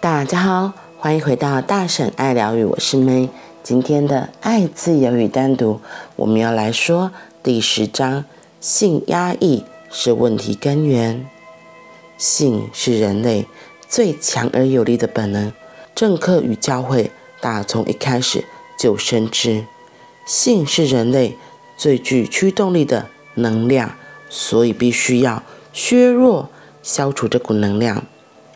大家好，欢迎回到大婶爱疗愈，我是 May。今天的爱自由与单独，我们要来说第十章：性压抑是问题根源。性是人类最强而有力的本能，政客与教会打从一开始就深知，性是人类最具驱动力的能量，所以必须要削弱、消除这股能量。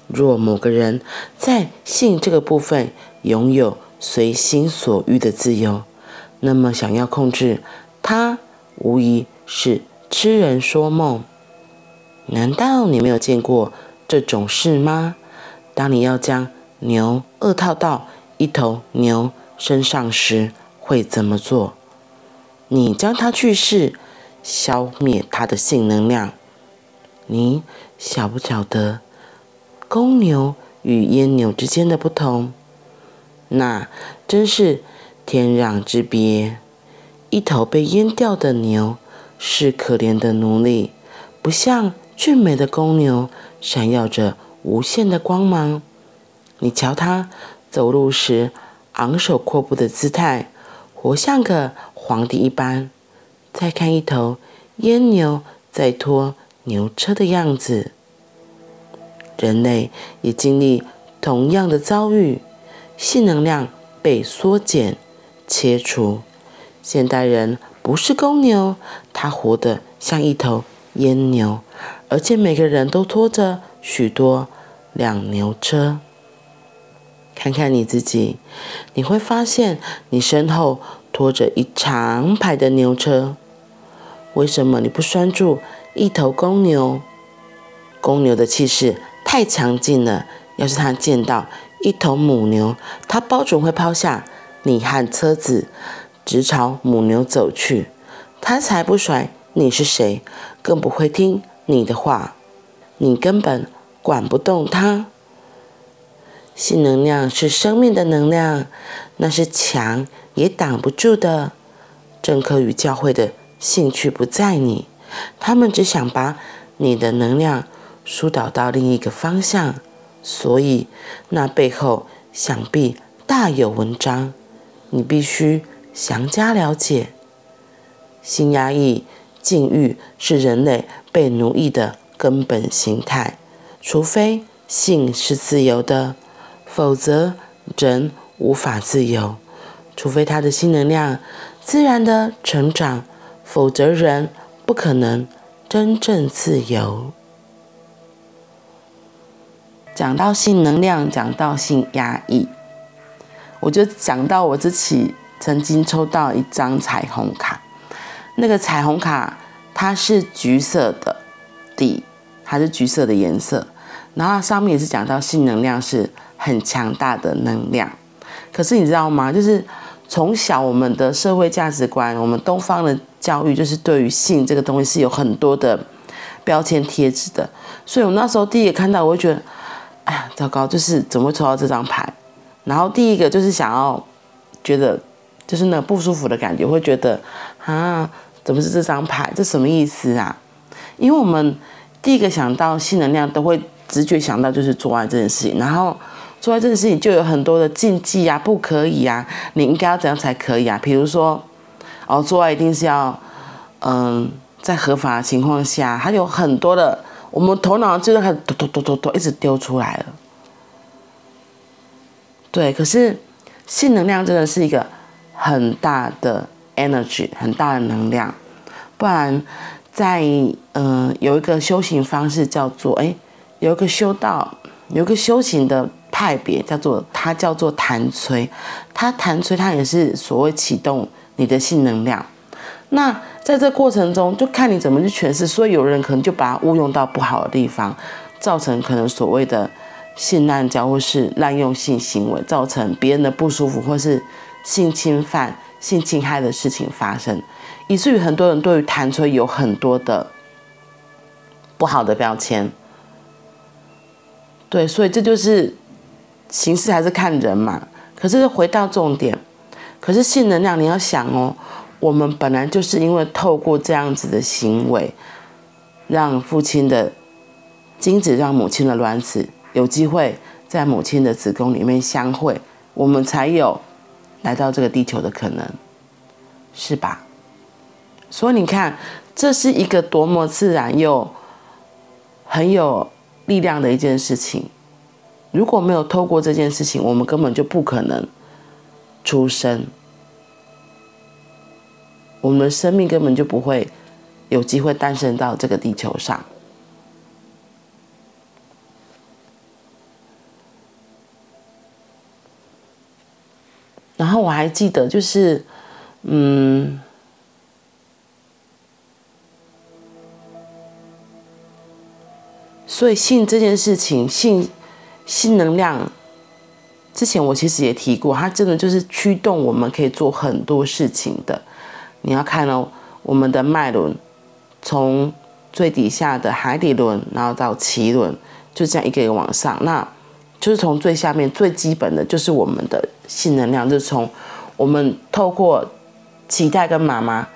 若某个人在性这个部分拥有随心所欲的自由，那么想要控制他，无疑是痴人说梦。难道你没有见过这种事吗？当你要将牛二套到一头牛身上时，会怎么做？你将它去世，消灭它的性能量。你晓不晓得？公牛与阉牛之间的不同，那真是天壤之别。一头被阉掉的牛是可怜的奴隶，不像俊美的公牛闪耀着无限的光芒。你瞧它走路时昂首阔步的姿态，活像个皇帝一般。再看一头阉牛在拖牛车的样子。人类也经历同样的遭遇，性能量被缩减、切除。现代人不是公牛，他活得像一头阉牛，而且每个人都拖着许多辆牛车。看看你自己，你会发现你身后拖着一长排的牛车。为什么你不拴住一头公牛？公牛的气势。太强劲了！要是他见到一头母牛，他包准会抛下你和车子，直朝母牛走去。他才不甩你是谁，更不会听你的话。你根本管不动他。性能量是生命的能量，那是墙也挡不住的。政客与教会的兴趣不在你，他们只想把你的能量。疏导到另一个方向，所以那背后想必大有文章，你必须详加了解。性压抑、禁欲是人类被奴役的根本形态，除非性是自由的，否则人无法自由；除非他的性能量自然的成长，否则人不可能真正自由。讲到性能量，讲到性压抑，我就讲到我自己曾经抽到一张彩虹卡。那个彩虹卡它是橘色的底，它是橘色的颜色，然后上面也是讲到性能量是很强大的能量。可是你知道吗？就是从小我们的社会价值观，我们东方的教育，就是对于性这个东西是有很多的标签贴纸的。所以我那时候第一个看到，我会觉得。哎呀，糟糕！就是怎么会抽到这张牌？然后第一个就是想要觉得，就是那不舒服的感觉，会觉得啊，怎么是这张牌？这什么意思啊？因为我们第一个想到性能量，都会直觉想到就是做爱这件事情。然后做爱这件事情就有很多的禁忌啊，不可以啊，你应该要怎样才可以啊？比如说，哦，做爱一定是要嗯，在合法的情况下，还有很多的。我们头脑就开始嘟嘟嘟嘟嘟一直丢出来了，对，可是性能量真的是一个很大的 energy，很大的能量。不然在，嗯有一个修行方式叫做哎，有一个修道，有一个修行的派别叫做它叫做谭崔，它谭崔它也是所谓启动你的性能量。那在这过程中，就看你怎么去诠释。所以有人可能就把它误用到不好的地方，造成可能所谓的性滥交或是滥用性行为，造成别人的不舒服，或是性侵犯、性侵害的事情发生，以至于很多人对于谭崔有很多的不好的标签。对，所以这就是形式还是看人嘛。可是回到重点，可是性能量你要想哦。我们本来就是因为透过这样子的行为，让父亲的精子，让母亲的卵子有机会在母亲的子宫里面相会，我们才有来到这个地球的可能，是吧？所以你看，这是一个多么自然又很有力量的一件事情。如果没有透过这件事情，我们根本就不可能出生，我们生命根本就不会有机会诞生到这个地球上。然后我还记得，就是，嗯，所以性这件事情，性。性能量，之前我其实也提过，它真的就是驱动我们可以做很多事情的。你要看哦，我们的脉轮从最底下的海底轮，然后到脐轮，就这样一个一个往上，那就是从最下面最基本的就是我们的性能量，就是从我们透过脐带跟妈妈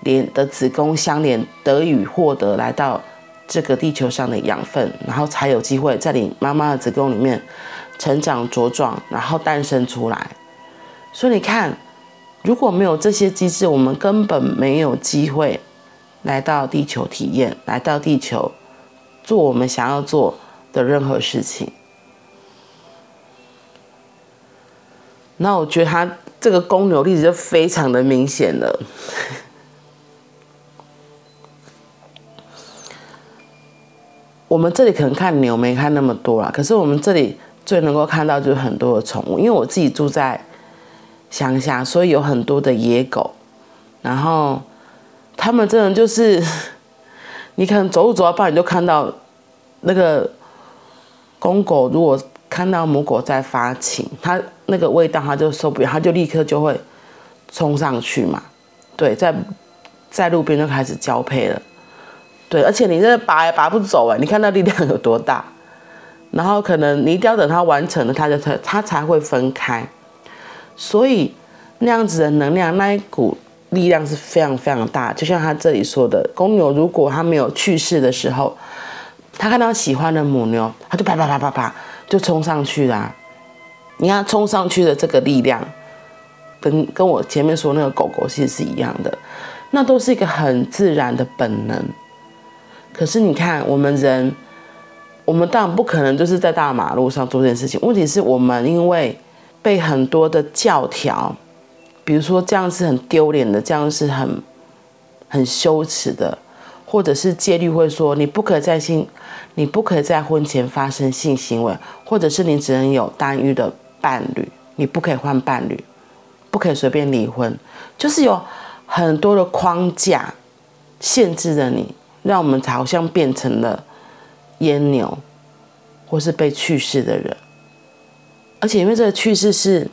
连的子宫相连得以获得来到。这个地球上的养分，然后才有机会在你妈妈的子宫里面成长茁壮，然后诞生出来。所以你看，如果没有这些机制，我们根本没有机会来到地球体验，来到地球做我们想要做的任何事情。那我觉得它这个公牛例子就非常的明显了。我们这里可能看牛没看那么多啦，可是我们这里最能够看到就是很多的宠物，因为我自己住在乡下，所以有很多的野狗，然后他们真的就是，你可能走路走到半，你就看到那个公狗如果看到母狗在发情，它那个味道它就受不了，它就立刻就会冲上去嘛，对，在在路边就开始交配了。对，而且你这拔也拔不走哎，你看那力量有多大，然后可能你一定要等它完成了，它就它它才会分开，所以那样子的能量，那一股力量是非常非常大。就像他这里说的，公牛如果它没有去世的时候，他看到喜欢的母牛，他就啪啪啪啪啪就冲上去啦。你看冲上去的这个力量，跟跟我前面说那个狗狗其实是一样的，那都是一个很自然的本能。可是你看，我们人，我们当然不可能就是在大马路上做这件事情。问题是我们因为被很多的教条，比如说这样是很丢脸的，这样是很很羞耻的，或者是戒律会说你不可在性，你不可以在婚前发生性行为，或者是你只能有单一的伴侣，你不可以换伴侣，不可以随便离婚，就是有很多的框架限制着你。让我们好像变成了阉牛，或是被去世的人，而且因为这个趋势是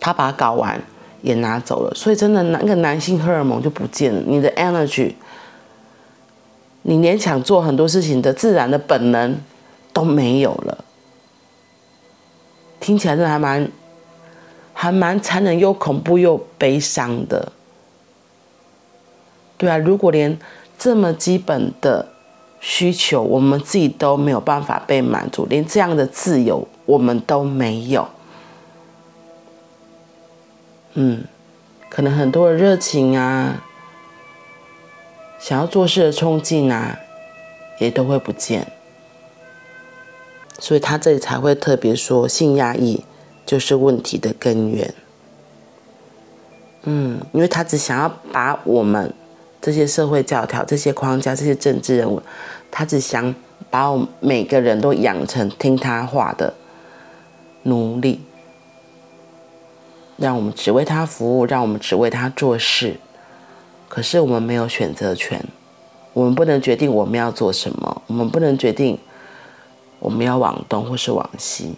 他把它搞完也拿走了，所以真的那个男性荷尔蒙就不见了，你的 energy，你连想做很多事情的自然的本能都没有了，听起来真的还蛮还蛮残忍又恐怖又悲伤的，对啊，如果连这么基本的需求，我们自己都没有办法被满足，连这样的自由我们都没有。嗯，可能很多的热情啊，想要做事的冲劲啊，也都会不见。所以他这里才会特别说，性压抑就是问题的根源。嗯，因为他只想要把我们。这些社会教条、这些框架、这些政治人物，他只想把我们每个人都养成听他话的奴隶，让我们只为他服务，让我们只为他做事。可是我们没有选择权，我们不能决定我们要做什么，我们不能决定我们要往东或是往西。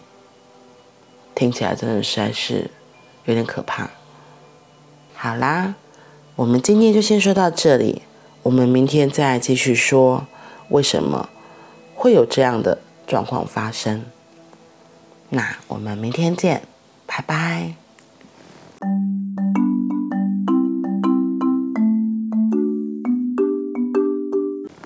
听起来真的实在是有点可怕。好啦。我们今天就先说到这里，我们明天再继续说为什么会有这样的状况发生。那我们明天见，拜拜。